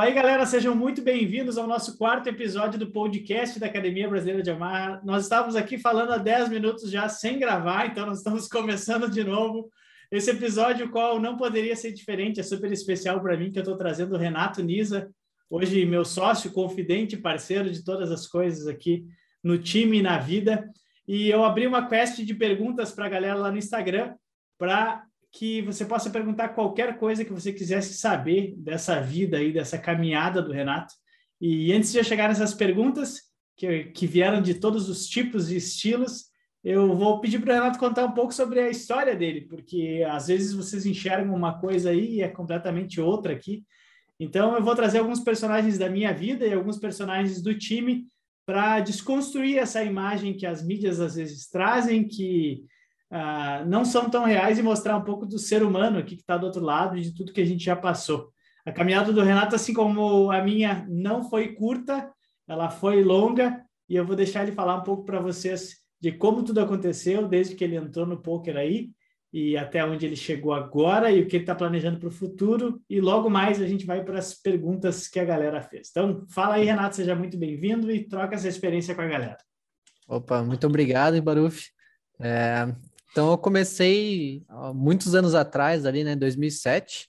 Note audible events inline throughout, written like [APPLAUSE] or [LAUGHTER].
Fala aí, galera, sejam muito bem-vindos ao nosso quarto episódio do podcast da Academia Brasileira de Amarra. Nós estávamos aqui falando há 10 minutos já sem gravar, então nós estamos [LAUGHS] começando de novo. Esse episódio, qual não poderia ser diferente, é super especial para mim, que eu estou trazendo o Renato Nisa, hoje meu sócio, confidente, parceiro de todas as coisas aqui no time e na vida. E eu abri uma quest de perguntas para a galera lá no Instagram para que você possa perguntar qualquer coisa que você quisesse saber dessa vida aí, dessa caminhada do Renato. E antes de eu chegar nessas perguntas, que, que vieram de todos os tipos e estilos, eu vou pedir para o Renato contar um pouco sobre a história dele, porque às vezes vocês enxergam uma coisa aí e é completamente outra aqui. Então, eu vou trazer alguns personagens da minha vida e alguns personagens do time para desconstruir essa imagem que as mídias às vezes trazem, que uh, não são tão reais e mostrar um pouco do ser humano aqui que está do outro lado e de tudo que a gente já passou. A caminhada do Renato, assim como a minha, não foi curta, ela foi longa e eu vou deixar ele falar um pouco para vocês de como tudo aconteceu desde que ele entrou no poker aí e até onde ele chegou agora e o que ele está planejando para o futuro. E logo mais a gente vai para as perguntas que a galera fez. Então, fala aí, Renato, seja muito bem-vindo e troca essa experiência com a galera. Opa, muito obrigado, Baruf. É, então, eu comecei muitos anos atrás, ali, né, 2007.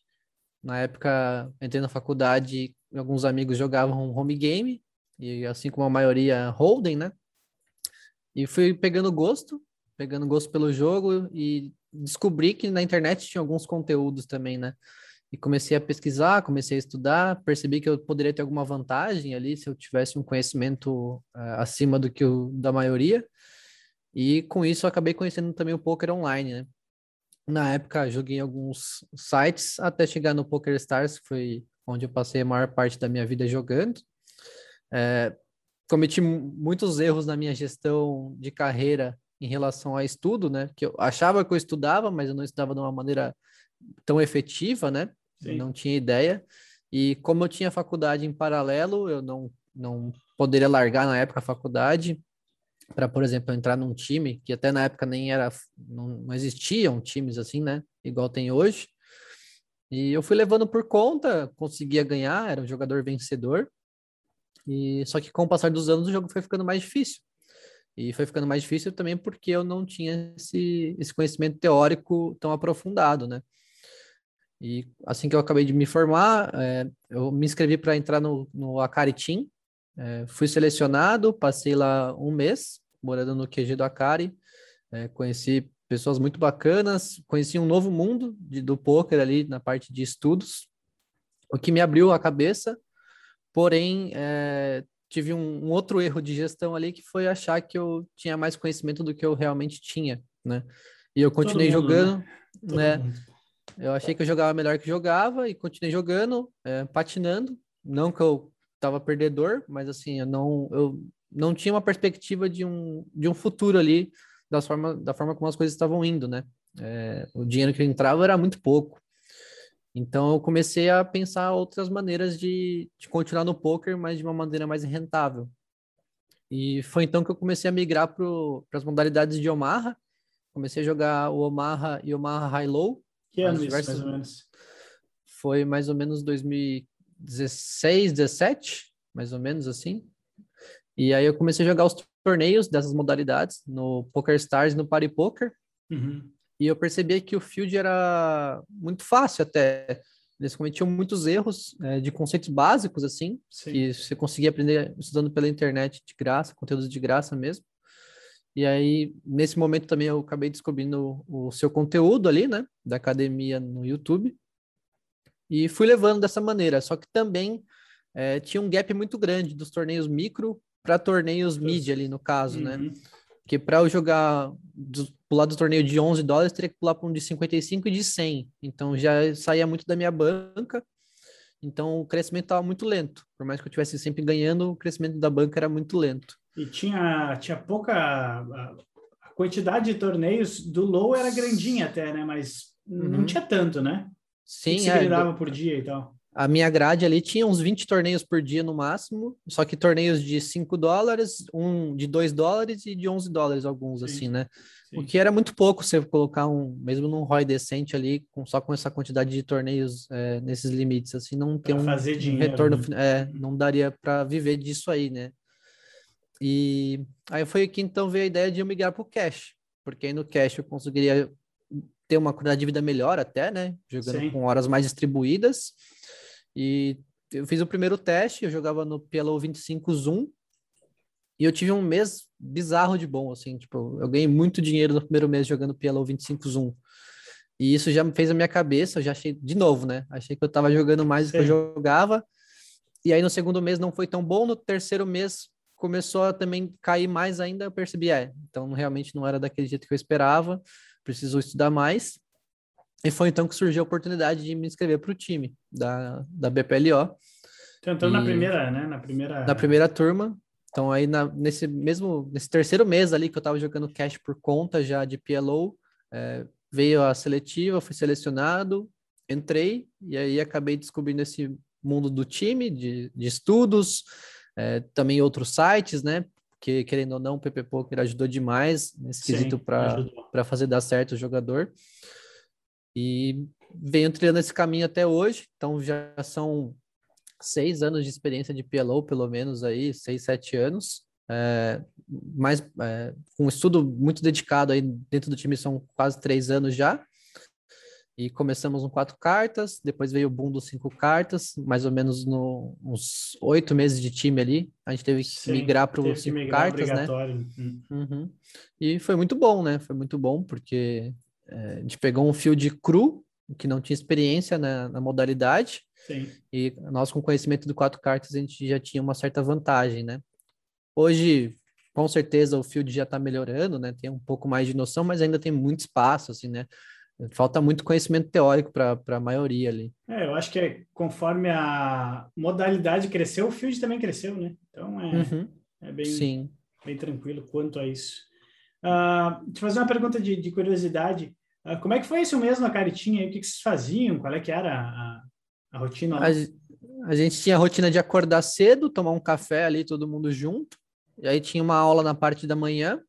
Na época, entrei na faculdade alguns amigos jogavam home game, e assim como a maioria, Holden, né? E fui pegando gosto, pegando gosto pelo jogo e descobri que na internet tinha alguns conteúdos também, né? E comecei a pesquisar, comecei a estudar, percebi que eu poderia ter alguma vantagem ali se eu tivesse um conhecimento uh, acima do que o da maioria. E com isso eu acabei conhecendo também o poker online, né? Na época joguei em alguns sites até chegar no Poker Stars, que foi onde eu passei a maior parte da minha vida jogando. É, cometi muitos erros na minha gestão de carreira em relação a estudo, né? Que eu achava que eu estudava, mas eu não estudava de uma maneira tão efetiva, né? Não tinha ideia. E como eu tinha faculdade em paralelo, eu não, não poderia largar na época a faculdade para, por exemplo, entrar num time que até na época nem era, não, não existiam times assim, né? Igual tem hoje. E eu fui levando por conta, conseguia ganhar, era um jogador vencedor. E só que com o passar dos anos o jogo foi ficando mais difícil. E foi ficando mais difícil também porque eu não tinha esse, esse conhecimento teórico tão aprofundado, né? E assim que eu acabei de me formar, é, eu me inscrevi para entrar no, no Team, é, fui selecionado, passei lá um mês morando no QG do Akari, é, conheci pessoas muito bacanas, conheci um novo mundo de, do poker ali na parte de estudos, o que me abriu a cabeça, porém é, tive um, um, outro erro de gestão ali que foi achar que eu tinha mais conhecimento do que eu realmente tinha, né? E eu continuei mundo, jogando, né? né? Eu achei que eu jogava melhor que jogava e continuei jogando, é, patinando. Não que eu estava perdedor, mas assim, eu não, eu não tinha uma perspectiva de um, de um futuro ali da forma, da forma como as coisas estavam indo, né? É, o dinheiro que entrava era muito pouco. Então eu comecei a pensar outras maneiras de, de continuar no poker, mas de uma maneira mais rentável. E foi então que eu comecei a migrar para as modalidades de Omaha. Comecei a jogar o Omaha e o Omaha High Low. Que ano isso, mais ou menos? Foi mais ou menos 2000, 16, 17, mais ou menos assim. E aí eu comecei a jogar os torneios dessas modalidades no Poker Stars e no Party Poker. Uhum. E eu percebi que o field era muito fácil até. Eles cometiam muitos erros é, de conceitos básicos, assim, Sim. que você conseguia aprender estudando pela internet de graça, conteúdos de graça mesmo. E aí, nesse momento também eu acabei descobrindo o, o seu conteúdo ali, né, da academia no YouTube. E fui levando dessa maneira, só que também é, tinha um gap muito grande dos torneios micro para torneios mídia ali no caso, né? uhum. né? Porque para eu jogar, do, pular do torneio de 11 dólares, teria que pular para um de 55 e de 100. Então já saía muito da minha banca. Então o crescimento estava muito lento. Por mais que eu estivesse sempre ganhando, o crescimento da banca era muito lento. E tinha, tinha pouca. A, quantidade de torneios do low era grandinha até, né? Mas uhum. não tinha tanto, né? Sim, que é. dava por dia e tal? A minha grade ali tinha uns 20 torneios por dia no máximo, só que torneios de 5 dólares, um de 2 dólares e de 11 dólares alguns, Sim. assim, né? Sim. O que era muito pouco você colocar um, mesmo num ROI decente ali, com, só com essa quantidade de torneios é, nesses limites, assim, não tem um, fazer dinheiro, um retorno, né? é, não daria para viver disso aí, né? E aí foi aqui então veio a ideia de eu migrar para o cash, porque aí no cash eu conseguiria ter uma qualidade de vida melhor até, né? Jogando Sim. com horas mais distribuídas. E eu fiz o primeiro teste, eu jogava no PLO 25 Zoom, e eu tive um mês bizarro de bom, assim, tipo, eu ganhei muito dinheiro no primeiro mês jogando PLO 25 Zoom. E isso já me fez a minha cabeça, eu já achei, de novo, né? Achei que eu tava jogando mais do que eu jogava. E aí no segundo mês não foi tão bom, no terceiro mês começou a também cair mais ainda, eu percebi, é, então realmente não era daquele jeito que eu esperava, preciso estudar mais. E foi então que surgiu a oportunidade de me inscrever para o time da, da BPLO. Então, entrou e... na primeira, né? Na primeira... Na primeira turma. Então, aí na, nesse mesmo, nesse terceiro mês ali que eu estava jogando cash por conta já de PLO, é, veio a seletiva, fui selecionado, entrei e aí acabei descobrindo esse mundo do time, de, de estudos, é, também outros sites, né? Que querendo ou não, o PP Poker ajudou demais nesse Sim, quesito para fazer dar certo o jogador. E venho trilhando esse caminho até hoje, então já são seis anos de experiência de PLO, pelo menos aí, seis, sete anos. É, mais é, um estudo muito dedicado aí dentro do time são quase três anos já. E começamos com quatro cartas, depois veio o boom dos cinco cartas, mais ou menos no, uns oito meses de time ali. A gente teve que Sim, migrar para os cinco cartas, né? Hum. Uhum. E foi muito bom, né? Foi muito bom, porque é, a gente pegou um field cru, que não tinha experiência na, na modalidade. Sim. E nós, com conhecimento do quatro cartas, a gente já tinha uma certa vantagem, né? Hoje, com certeza, o field já está melhorando, né? Tem um pouco mais de noção, mas ainda tem muito espaço, assim, né? Falta muito conhecimento teórico para a maioria ali. É, eu acho que é, conforme a modalidade cresceu, o field também cresceu, né? Então é, uhum. é bem, Sim. bem tranquilo quanto a isso. Uh, te fazer uma pergunta de, de curiosidade. Uh, como é que foi isso mesmo, a caritinha? O que, que vocês faziam? Qual é que era a, a rotina? A, a, gente tinha a rotina de acordar cedo, tomar um café ali, todo mundo junto. E aí tinha uma aula na parte da manhã.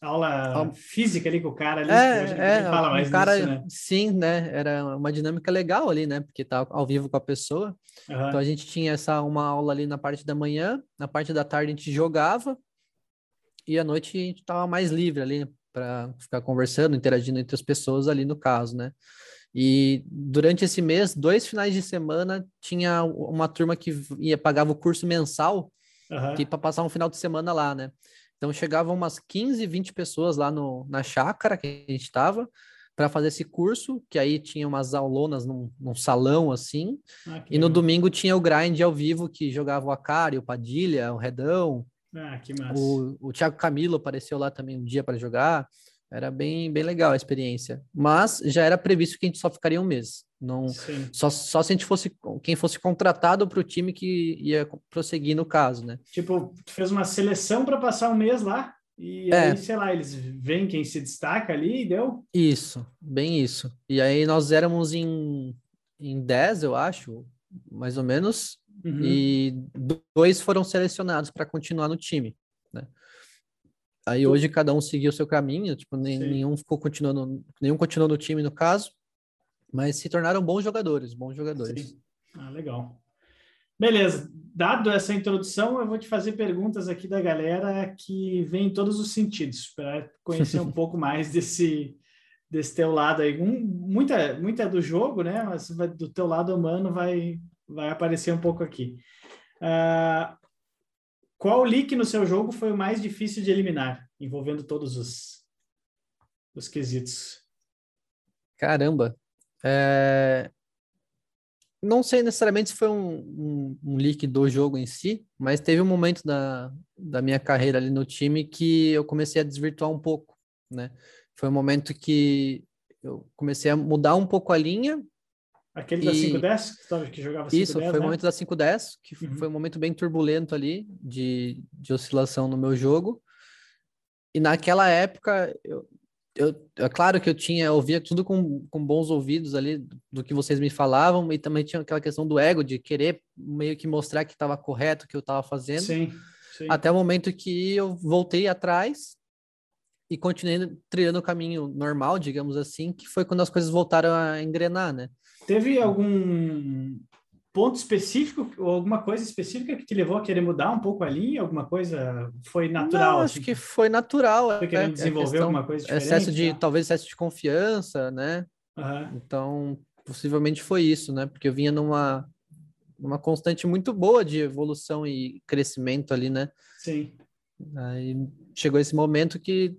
Aula física ali com o cara ali. É, é, fala mais um cara, disso, né? Sim, né? Era uma dinâmica legal ali, né? Porque tá ao vivo com a pessoa. Uhum. Então a gente tinha essa uma aula ali na parte da manhã, na parte da tarde a gente jogava, e à noite a gente estava mais livre ali para ficar conversando, interagindo entre as pessoas ali no caso, né? E durante esse mês, dois finais de semana, tinha uma turma que ia pagava o curso mensal uhum. que para passar um final de semana lá, né? Então chegavam umas 15, 20 pessoas lá no, na chácara que a gente estava para fazer esse curso, que aí tinha umas aulonas num, num salão assim. Ah, e no domingo tinha o grind ao vivo que jogava o Acari, o Padilha, o Redão, ah, que massa. O, o Thiago Camilo apareceu lá também um dia para jogar. Era bem, bem legal a experiência. Mas já era previsto que a gente só ficaria um mês. Não, só, só se a gente fosse quem fosse contratado para o time que ia prosseguir no caso, né? Tipo, tu fez uma seleção para passar um mês lá e é. aí, sei lá, eles veem quem se destaca ali e deu? Isso, bem isso. E aí nós éramos em, em 10, eu acho, mais ou menos, uhum. e dois foram selecionados para continuar no time, né? Aí hoje cada um seguiu o seu caminho, tipo, nenhum ficou continuando, nenhum continuou no time no caso, mas se tornaram bons jogadores, bons jogadores. Sim. Ah, legal. Beleza, dado essa introdução, eu vou te fazer perguntas aqui da galera que vem em todos os sentidos, para conhecer um [LAUGHS] pouco mais desse, desse teu lado aí. Um, muita, muita do jogo, né? Mas do teu lado humano vai, vai aparecer um pouco aqui. Uh, qual leak no seu jogo foi o mais difícil de eliminar, envolvendo todos os, os quesitos? Caramba. É... Não sei necessariamente se foi um, um, um, leak do jogo em si, mas teve um momento da, da minha carreira ali no time que eu comecei a desvirtuar um pouco, né? Foi um momento que eu comecei a mudar um pouco a linha Aquele da 510, que, que jogava 510, Isso, foi né? o momento da 510, que uhum. foi um momento bem turbulento ali, de, de oscilação no meu jogo. E naquela época, eu, eu, é claro que eu tinha, eu ouvia tudo com, com bons ouvidos ali do que vocês me falavam, e também tinha aquela questão do ego, de querer meio que mostrar que estava correto o que eu estava fazendo. Sim, sim. Até o momento que eu voltei atrás e continuei trilhando o caminho normal, digamos assim, que foi quando as coisas voltaram a engrenar, né? Teve algum ponto específico ou alguma coisa específica que te levou a querer mudar um pouco a linha? Alguma coisa foi natural? Não, acho assim? que foi natural. Foi querendo é, desenvolver alguma coisa diferente? Excesso de, tá? talvez excesso de confiança, né? Aham. Então, possivelmente foi isso, né? Porque eu vinha numa, numa constante muito boa de evolução e crescimento ali, né? Sim. Aí chegou esse momento que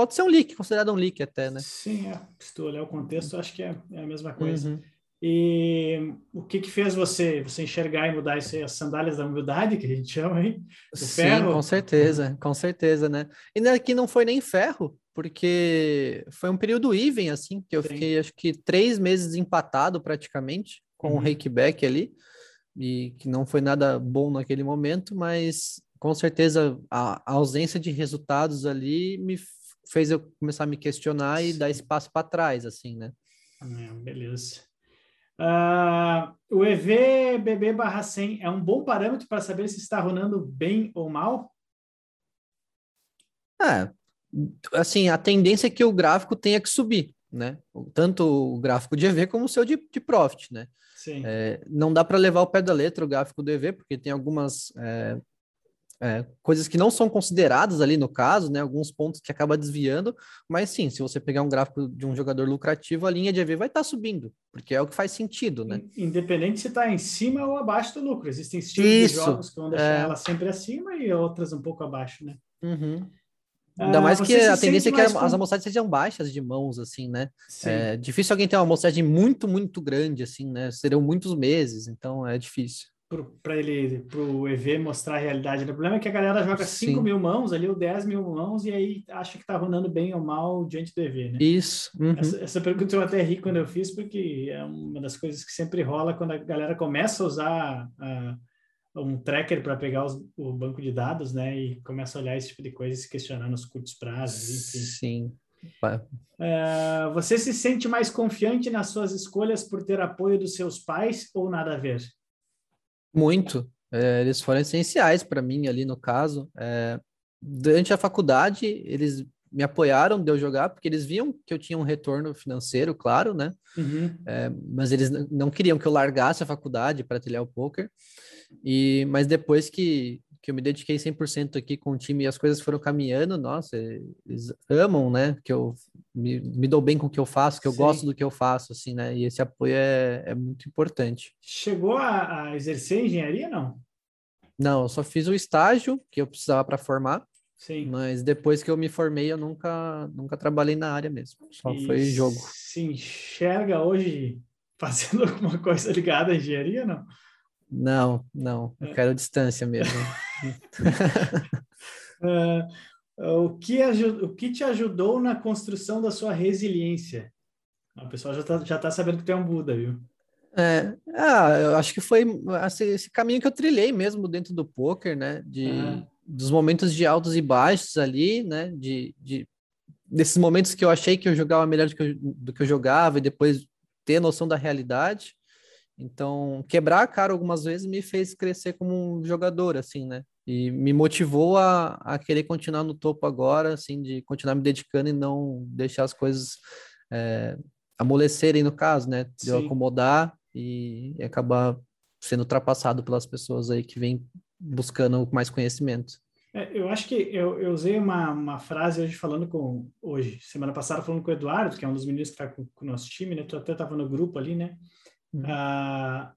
pode ser um leak, considerado um leak até, né? Sim, é. se tu olhar o contexto, acho que é, é a mesma coisa. Uhum. E o que que fez você você enxergar e mudar isso aí, as sandálias da humildade, que a gente chama, hein? O Sim, ferro? com certeza, com certeza, né? E aqui não foi nem ferro, porque foi um período even, assim, que eu Sim. fiquei acho que três meses empatado praticamente com o Uhum. Reikback ali, e que não foi nada bom naquele momento, mas com certeza a, a ausência de resultados ali me fez eu começar a me questionar e dar esse passo para trás, assim, né? É, beleza. Ah, o EVBB barra 100 é um bom parâmetro para saber se está runando bem ou mal? É, assim, a tendência é que o gráfico tenha que subir, né? Tanto o gráfico de EV como o seu de, de Profit, né? Sim. É, não dá para levar o pé da letra o gráfico do EV, porque tem algumas é, é, coisas que não são consideradas ali no caso, né? Alguns pontos que acaba desviando, mas sim, se você pegar um gráfico de um jogador lucrativo, a linha de EV vai estar subindo, porque é o que faz sentido, né? Independente se está em cima ou abaixo do lucro. Existem estilos de jogos que vão deixar é. ela sempre acima e outras um pouco abaixo, né? Uhum. Ah, Ainda mais que você se a tendência é que as amostragens sejam baixas de mãos, assim, né? Sim. É difícil alguém ter uma amostragem muito, muito grande, assim, né? Serão muitos meses, então é difícil. Para ele, para o EV mostrar a realidade. né? O problema é que a galera joga 5 Sim. mil mãos ali, ou 10 mil mãos, e aí acha que está runando bem ou mal diante do EV, né? Isso. uhum. Essa, essa pergunta eu até ri quando eu fiz, porque é uma das coisas que sempre rola quando a galera começa a usar um tracker para pegar os- o banco de dados, né? E começa a olhar esse tipo de coisa e se questionar nos curtos prazos, enfim. Sim. Ah, você se sente mais confiante nas suas escolhas por ter apoio dos seus pais ou nada a ver? Muito. É, eles foram essenciais para mim ali no caso. É, durante a faculdade, eles me apoiaram de eu jogar, porque eles viam que eu tinha um retorno financeiro, claro, né? Uhum. É, mas eles não queriam que eu largasse a faculdade para trilhar o poker. E mas depois que, que eu me dediquei 100% aqui com o time e as coisas foram caminhando, nossa, eles amam, né? Que eu me, me dou bem com o que eu faço, que eu Sim. gosto do que eu faço, assim, né? E esse apoio é, é muito importante. Chegou a, a exercer engenharia, não? Não, eu só fiz o estágio que eu precisava para formar, Sim. mas depois que eu me formei, eu nunca, nunca trabalhei na área mesmo. Só E foi jogo. Se enxerga hoje fazendo [LAUGHS] alguma coisa ligada à engenharia, não? Não, não, eu quero distância mesmo. Ah, o, que o que te ajudou na construção da sua resiliência? O pessoal já está já tá sabendo que tu é um Buda, viu? É, ah, eu acho que foi assim, esse caminho que eu trilhei mesmo dentro do poker, né? De, Aham. dos momentos de altos e baixos ali, né? De, de desses momentos que eu achei que eu jogava melhor do que eu, do que eu jogava e depois ter noção da realidade. Então, quebrar a cara algumas vezes me fez crescer como um jogador, assim, né? E me motivou a, a querer continuar no topo agora, assim, de continuar me dedicando e não deixar as coisas é, amolecerem, no caso, né? De eu acomodar e, e acabar sendo ultrapassado pelas pessoas aí que vêm buscando mais conhecimento. É, eu acho que eu, eu usei uma, uma frase hoje falando com hoje, semana passada falando com o Eduardo, que é um dos meninos que está com, com o nosso time, né? Tu até estava no grupo ali, né? Uhum. Ah,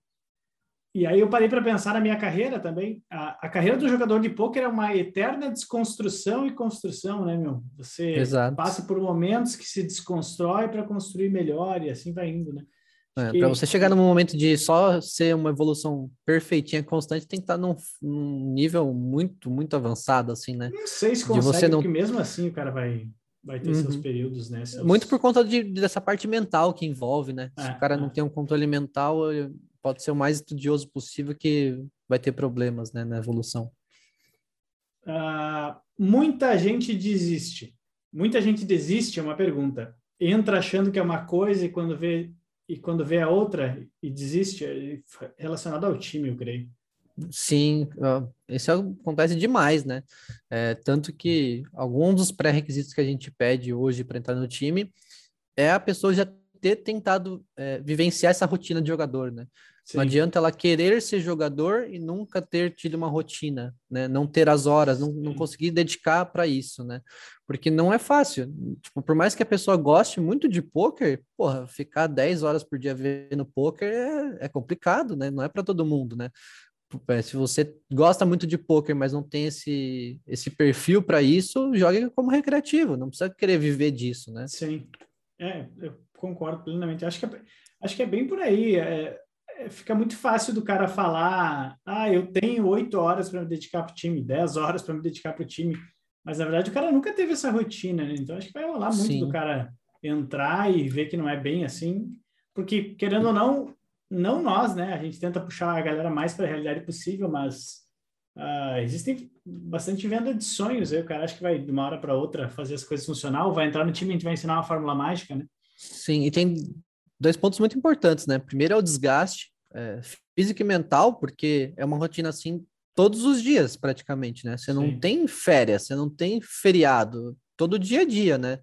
e aí eu parei para pensar na minha carreira também. A, a carreira do jogador de pôquer é uma eterna desconstrução e construção, né, meu? Você Exato. passa por momentos que se desconstrói para construir melhor e assim vai indo, né? É, que- para você chegar num momento de só ser uma evolução perfeitinha, constante, tem que estar num, num nível muito, muito avançado, assim, né? Não sei se de consegue, você não- porque mesmo assim o cara vai, vai ter seus Uhum. períodos, né? Seus- Muito por conta de, dessa parte mental que envolve, né? Se É, o cara é. não tem um controle mental, pode ser o mais estudioso possível que vai ter problemas, né, na evolução. Ah, muita gente desiste. muita gente desiste, é uma pergunta. Entra achando que é uma coisa e quando vê e quando vê a outra e desiste, é relacionado ao time, eu creio. Sim, isso acontece demais, né? É, tanto que alguns dos pré-requisitos que a gente pede hoje para entrar no time é a pessoa já ter tentado é, vivenciar essa rotina de jogador, né? Sim. Não adianta ela querer ser jogador e nunca ter tido uma rotina, né? Não ter as horas, não, não conseguir dedicar para isso, né? Porque não é fácil. Tipo, por mais que a pessoa goste muito de poker, porra, ficar 10 horas por dia vendo poker é, é complicado, né? Não é para todo mundo, né? É, se você gosta muito de poker, mas não tem esse, esse perfil para isso, jogue como recreativo, não precisa querer viver disso, né? Sim, é, eu concordo plenamente. Acho que é, acho que é bem por aí. É, é, fica muito fácil do cara falar: ah, eu tenho oito horas para me dedicar para o time, dez horas para me dedicar para o time. Mas na verdade o cara nunca teve essa rotina, né? Então acho que vai rolar muito Sim. do cara entrar e ver que não é bem assim, porque querendo ou não, não nós, né? A gente tenta puxar a galera mais para a realidade possível, mas uh, existem bastante venda de sonhos aí. O cara acha que vai de uma hora para outra fazer as coisas funcionar, ou vai entrar no time e a gente vai ensinar uma fórmula mágica, né? Sim, e tem dois pontos muito importantes, né? Primeiro é o desgaste é, físico e mental, porque é uma rotina assim todos os dias, praticamente, né? Você não Sim. tem férias, você não tem feriado, todo dia a dia, né?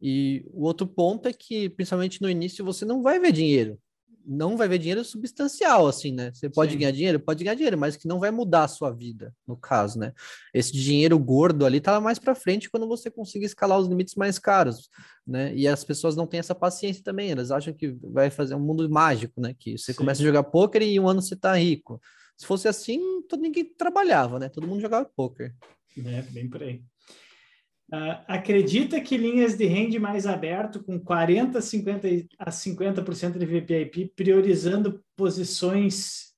E o outro ponto é que, principalmente no início, você não vai ver dinheiro não vai ver dinheiro substancial, assim, né? Você pode Sim. ganhar dinheiro? Pode ganhar dinheiro, mas que não vai mudar a sua vida, no caso, né? Esse dinheiro gordo ali tá mais para frente quando você conseguir escalar os limites mais caros, né? E as pessoas não têm essa paciência também, elas acham que vai fazer um mundo mágico, né? Que você Sim. começa a jogar poker e um ano você tá rico. Se fosse assim, todo ninguém trabalhava, né? Todo mundo jogava poker. É, bem por aí. Uh, acredita que linhas de rende mais aberto, com 40% 50 a 50% de VPIP, priorizando posições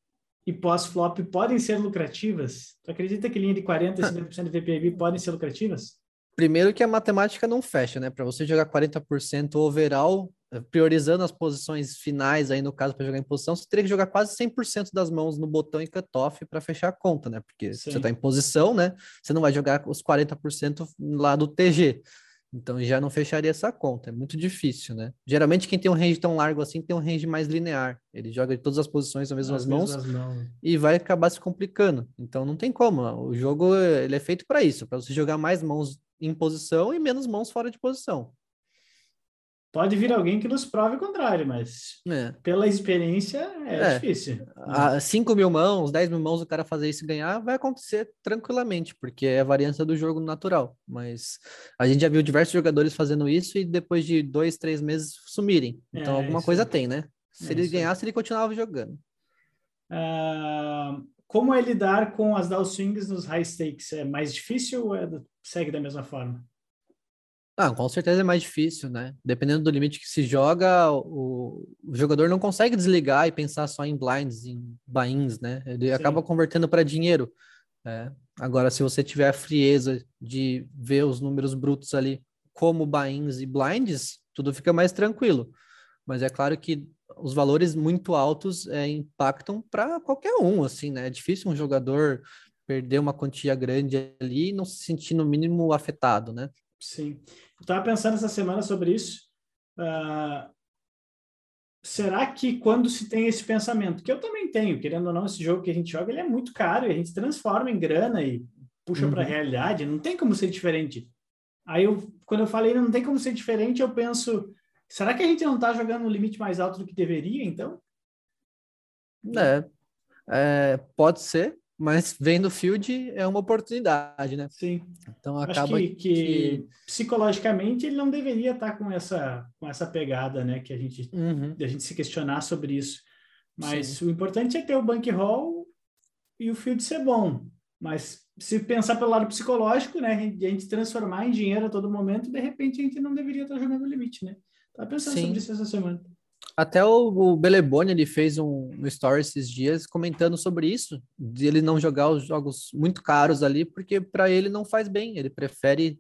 e pós-flop, podem ser lucrativas? Tu acredita que linha de 40% a 50% de VPIP podem ser lucrativas? Primeiro que a matemática não fecha, né? Para você jogar 40% overall, priorizando as posições finais aí no caso para jogar em posição, você teria que jogar quase 100% das mãos no botão e cutoff para fechar a conta, né? Porque Sim. você está em posição, né? Você não vai jogar os 40% lá do TG. Então já não fecharia essa conta, é muito difícil, né? Geralmente quem tem um range tão largo assim tem um range mais linear. Ele joga de todas as posições nas mesmas mãos mãos. e vai acabar se complicando. Então não tem como. O jogo ele é feito para isso, para você jogar mais mãos em posição e menos mãos fora de posição. Pode vir alguém que nos prove o contrário, mas é. pela experiência é, é. difícil. A 5 mil mãos, 10 mil mãos, o cara fazer isso e ganhar vai acontecer tranquilamente, porque é a variância do jogo natural. Mas a gente já viu diversos jogadores fazendo isso e depois de dois, três meses sumirem. Então é, alguma coisa tem, né? Se é ele ganhasse, ele continuava jogando. Uh, como é lidar com as down swings nos high stakes? É mais difícil ou é segue da mesma forma? Ah, com certeza é mais difícil, né? Dependendo do limite que se joga, o, o jogador não consegue desligar e pensar só em blinds, em buy-ins, né? Ele Sim. acaba convertendo para dinheiro. É. Agora, se você tiver a frieza de ver os números brutos ali como buy-ins e blinds, tudo fica mais tranquilo. Mas é claro que os valores muito altos é, impactam para qualquer um, assim, né? É difícil um jogador perder uma quantia grande ali e não se sentir no mínimo afetado, né? Sim. Eu estava pensando essa semana sobre isso. Uh, será que quando se tem esse pensamento, que eu também tenho, querendo ou não, esse jogo que a gente joga, ele é muito caro e a gente transforma em grana e puxa uhum. para a realidade, não tem como ser diferente. Aí, eu, quando eu falei não tem como ser diferente, eu penso, será que a gente não está jogando no limite mais alto do que deveria, então? É, é, pode ser, mas vendo o field é uma oportunidade, né? Sim. Então acaba Acho que, que, que, psicologicamente ele não deveria estar com essa com essa pegada, né? Que a gente uhum. a gente se questionar sobre isso. Mas Sim. o importante é ter o bankroll e o field ser bom. Mas se pensar pelo lado psicológico, né? A gente transformar em dinheiro a todo momento, de repente a gente não deveria estar jogando no limite, né? Tava pensando Sim. sobre isso essa semana. Até o, o Beleboni ele fez um, um story esses dias comentando sobre isso, de ele não jogar os jogos muito caros ali, porque para ele não faz bem, ele prefere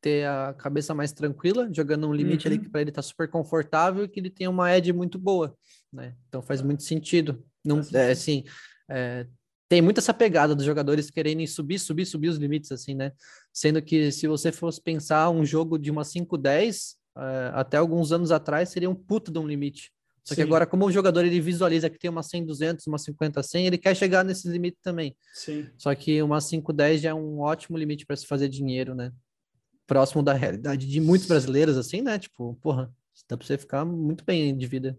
ter a cabeça mais tranquila, jogando um limite uhum. ali que para ele tá super confortável e que ele tem uma edge muito boa, né? Então faz muito sentido. Não, é, assim, é, tem muito essa pegada dos jogadores querendo subir, subir, subir os limites, assim, né? Sendo que se você fosse pensar um jogo de uma 5-10, é, até alguns anos atrás seria um puto de um limite. Só que agora, como o jogador ele visualiza que tem uma 100, 200, uma 50, 100, ele quer chegar nesse limite também. Sim. Só que uma 5, 10 já é um ótimo limite para se fazer dinheiro, né? Próximo da realidade de muitos brasileiros, assim, né? Tipo, porra, dá para você ficar muito bem de vida.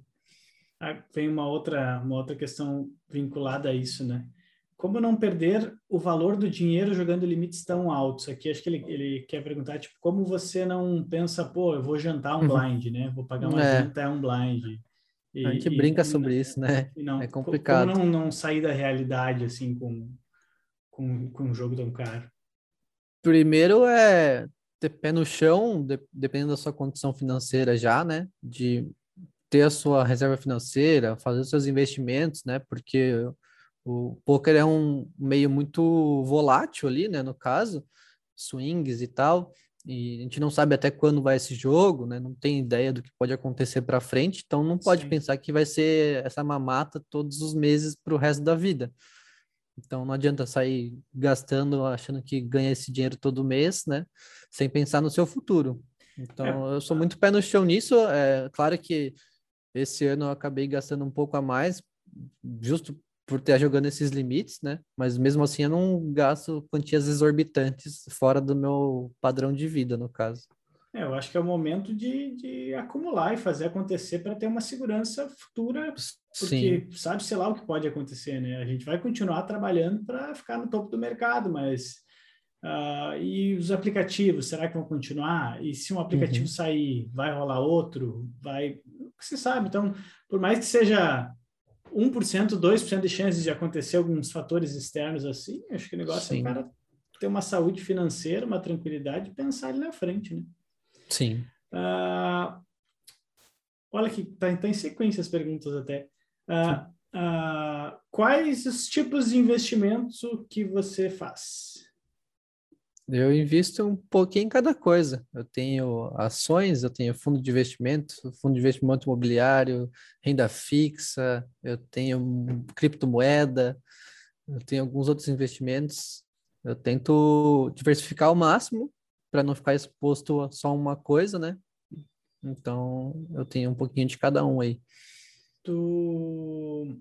Ah, vem uma outra, uma outra questão vinculada a isso, né? Como não perder o valor do dinheiro jogando limites tão altos? Aqui acho que ele, ele quer perguntar, tipo, como você não pensa, pô, eu vou jantar um uhum. blind, né? Vou pagar uma é. janta, é um blind. E, a gente e, brinca e, sobre isso, né? Não, é complicado. Como não, não sair da realidade, assim, com, com, com um jogo tão caro? Primeiro é ter pé no chão, de, dependendo da sua condição financeira já, né? De ter a sua reserva financeira, fazer os seus investimentos, né? Porque o poker é um meio muito volátil ali, né? No caso, swings e tal e a gente não sabe até quando vai esse jogo, né? Não tem ideia do que pode acontecer para frente, então não pode Sim. pensar que vai ser essa mamata todos os meses para o resto da vida. Então não adianta sair gastando, achando que ganha esse dinheiro todo mês, né? Sem pensar no seu futuro. Então é. eu sou muito pé no chão nisso. É claro que esse ano eu acabei gastando um pouco a mais, justo por estar jogando esses limites, né? Mas mesmo assim eu não gasto quantias exorbitantes fora do meu padrão de vida, no caso. É, eu acho que é o momento de, de acumular e fazer acontecer para ter uma segurança futura, porque Sim. sabe, sei lá, o que pode acontecer, né? A gente vai continuar trabalhando para ficar no topo do mercado, mas uh, e os aplicativos, será que vão continuar? E se um aplicativo uhum. sair, vai rolar outro? Vai, você sabe, então, por mais que seja 1%, 2% de chances de acontecer alguns fatores externos assim, acho que o negócio Sim. é o cara ter uma saúde financeira, uma tranquilidade e pensar ali na frente, né? Sim. Uh, olha aqui, tá, tá, em sequência as perguntas até. Uh, uh, quais os tipos de investimentos que você faz? Eu invisto um pouquinho em cada coisa. Eu tenho ações, eu tenho fundo de investimento, fundo de investimento imobiliário, renda fixa, eu tenho criptomoeda, eu tenho alguns outros investimentos. Eu tento diversificar ao máximo para não ficar exposto a só uma coisa, né? Então, eu tenho um pouquinho de cada um aí. Tu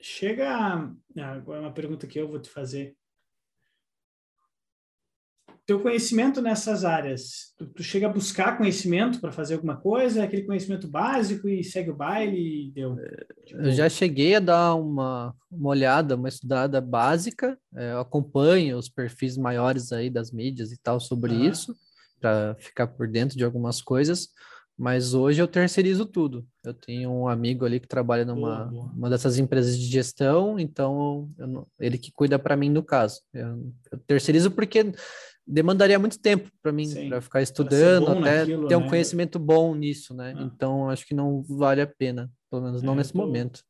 chega. Agora é uma pergunta que eu vou te fazer teu conhecimento nessas áreas, tu, tu chega a buscar conhecimento para fazer alguma coisa, aquele conhecimento básico e segue o baile e deu? Tipo... Eu já cheguei a dar uma, uma olhada, uma estudada básica, é, eu acompanho os perfis maiores aí das mídias e tal sobre isso, para ficar por dentro de algumas coisas, mas hoje eu terceirizo tudo. Eu tenho um amigo ali que trabalha numa boa, boa. uma dessas empresas de gestão, então eu, ele que cuida para mim no caso. Eu, eu terceirizo porque demandaria muito tempo para mim para ficar estudando até naquilo, ter um né? conhecimento bom nisso, né? Ah. Então acho que não vale a pena, pelo menos não é, nesse tô, momento.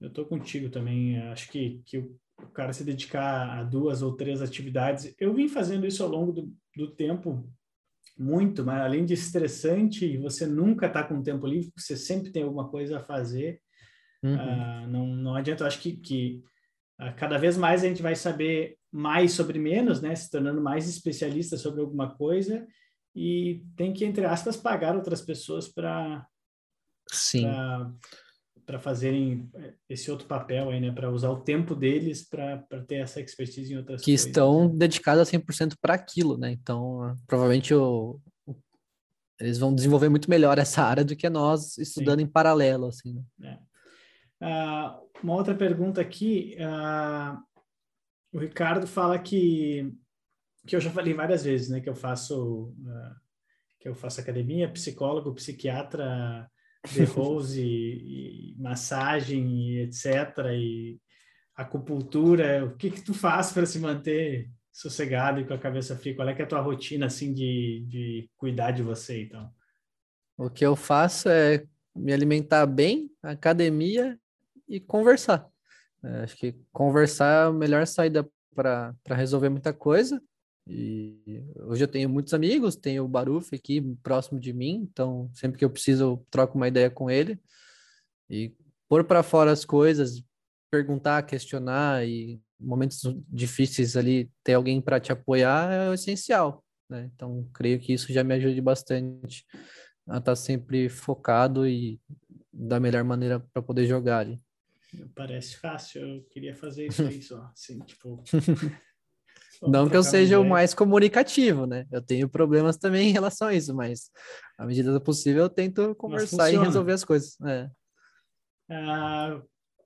Eu tô contigo também. Acho que, que o cara se dedicar a duas ou três atividades, eu vim fazendo isso ao longo do, do tempo muito, mas além de estressante, você nunca está com tempo livre, você sempre tem alguma coisa a fazer. Uhum. Uh, não, não adianta, eu acho que, que uh, cada vez mais a gente vai saber mais sobre menos, né? Se tornando mais especialista sobre alguma coisa e tem que, entre aspas, pagar outras pessoas para Sim. para fazerem esse outro papel aí, né? Para usar o tempo deles para ter essa expertise em outras que coisas. Que estão dedicados a 100% para aquilo, né? Então, provavelmente o, o, eles vão desenvolver muito melhor essa área do que nós estudando Sim. em paralelo, assim. Né? É. Uh, uma outra pergunta aqui. Uh, o Ricardo fala que que eu já falei várias vezes, né, que eu faço uh, que eu faço academia, psicólogo, psiquiatra, [LAUGHS] de rose e, e, massagem e etc e acupuntura. O que que tu faz para se manter sossegado e com a cabeça fria? Qual é que é a tua rotina assim de, de cuidar de você, então? O que eu faço é me alimentar bem, academia e conversar. É, acho que conversar é a melhor saída para resolver muita coisa. E hoje eu tenho muitos amigos, tenho o Baruf aqui próximo de mim, então sempre que eu preciso eu troco uma ideia com ele e pôr para fora as coisas, perguntar, questionar e momentos difíceis ali, ter alguém para te apoiar é o essencial, né? Então, creio que isso já me ajude bastante a estar tá sempre focado e da melhor maneira para poder jogar ali. Parece fácil, eu queria fazer isso aí só, assim, [LAUGHS] tipo... [LAUGHS] Não que eu seja o mais comunicativo, né? Eu tenho problemas também em relação a isso, mas à medida do possível eu tento conversar e resolver as coisas. É. Uh,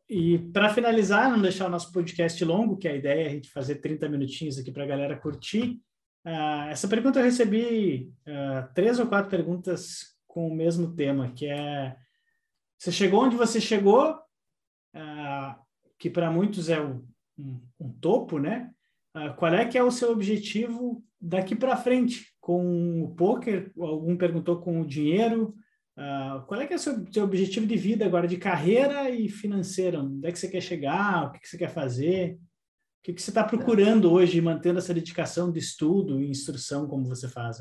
e para finalizar, não deixar o nosso podcast longo, que a ideia é a gente fazer 30 minutinhos aqui para a galera curtir. Uh, essa pergunta eu recebi uh, três ou quatro perguntas com o mesmo tema, que é você chegou onde você chegou, uh, que para muitos é um, um, um topo, né? qual é que é o seu objetivo daqui para frente com o poker? Algum perguntou com o dinheiro. Uh, qual é que é o seu, seu, objetivo de vida agora, de carreira e financeira? Onde é que você quer chegar? O que, que você quer fazer? O que, que você está procurando hoje, mantendo essa dedicação de estudo e instrução como você faz?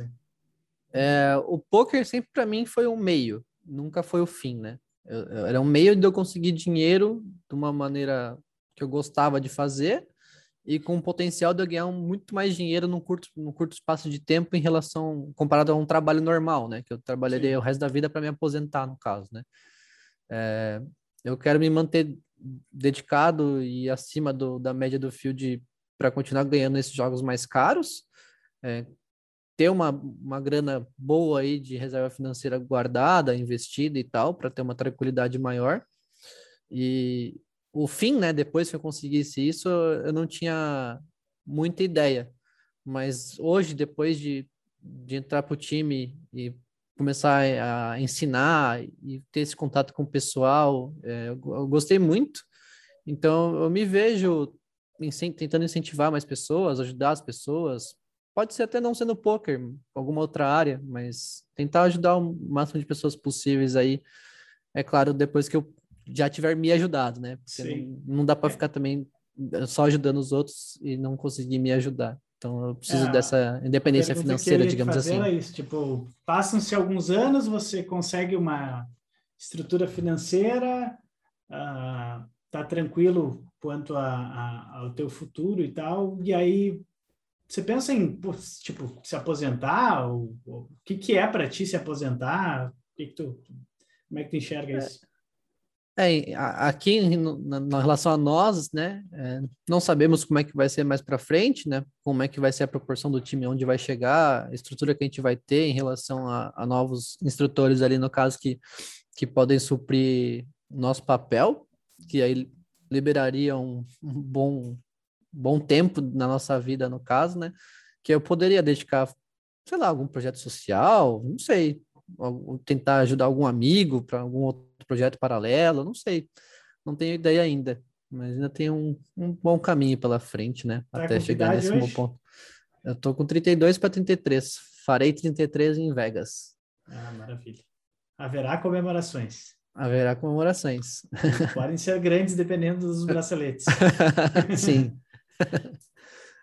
É, o poker sempre para mim foi um meio, nunca foi o fim, né? Eu, eu, era um meio de eu conseguir dinheiro de uma maneira que eu gostava de fazer e com o potencial de eu ganhar muito mais dinheiro num curto, num curto espaço de tempo em relação, comparado a um trabalho normal, né? Que eu trabalharia Sim. o resto da vida para me aposentar, no caso, né? É, eu quero me manter dedicado e acima do, da média do field para continuar ganhando esses jogos mais caros, é, ter uma, uma grana boa aí de reserva financeira guardada, investida e tal, para ter uma tranquilidade maior. E, o fim, né, depois que eu conseguisse isso, eu não tinha muita ideia. Mas hoje, depois de, de entrar para o time e começar a ensinar e ter esse contato com o pessoal, é, eu, gostei muito. Então, eu me vejo tentando incentivar mais pessoas, ajudar as pessoas. Pode ser até não sendo poker, alguma outra área, mas tentar ajudar o máximo de pessoas possíveis aí. É claro, depois que eu já tiver me ajudado, né? Porque não, não, dá para é. ficar também eh, só ajudando os outros e não conseguir me ajudar. Então eu preciso é, dessa independência financeira, digamos assim. Era isso, tipo, passam-se alguns anos, você consegue uma estrutura financeira, uh, tá tranquilo quanto a, a, ao teu futuro e tal, e aí você pensa em, tipo, se aposentar? Ou, ou, o que, que é para ti se aposentar? Que, que tu, como é que tu enxerga é. isso? É, aqui na, na, relação a nós, né, é, não sabemos como é que vai ser mais para frente, né, como é que vai ser a proporção do time, onde vai chegar, a estrutura que a gente vai ter em relação a, a novos instrutores ali, no caso, que, que podem suprir nosso papel, que aí liberaria um, um bom, bom tempo na nossa vida, no caso, né, que eu poderia dedicar, sei lá, algum projeto social, não sei, tentar ajudar algum amigo para algum outro projeto paralelo, não sei, não tenho ideia ainda, mas ainda tem um, um bom caminho pela frente, né? Tá até chegar nesse bom ponto. Eu tô com 32 para 33, farei 33 em Vegas. Ah, maravilha. Haverá comemorações. Haverá comemorações. Podem ser grandes dependendo dos [LAUGHS] braceletes. Sim. [LAUGHS]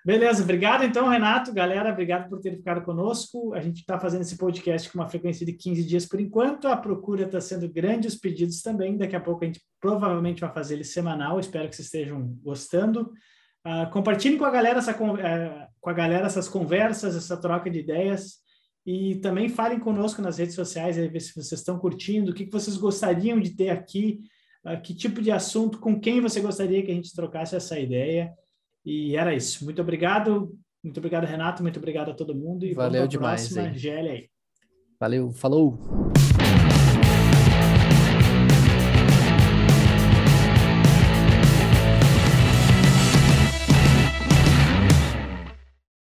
Beleza, obrigado então, Renato. Galera, obrigado por ter ficado conosco. A gente está fazendo esse podcast com uma frequência de 15 dias por enquanto. A procura está sendo grande, os pedidos também. Daqui a pouco a gente provavelmente vai fazer ele semanal. Espero que vocês estejam gostando. Uh, compartilhem com a galera essa, uh, com a galera essas conversas, essa troca de ideias. E também falem conosco nas redes sociais, aí, ver se vocês estão curtindo, o que, que vocês gostariam de ter aqui, uh, que tipo de assunto, com quem você gostaria que a gente trocasse essa ideia. E era isso. Muito obrigado. Muito obrigado, Renato. Muito obrigado a todo mundo. E Valeu demais. Próxima, GL aí. Valeu. Falou.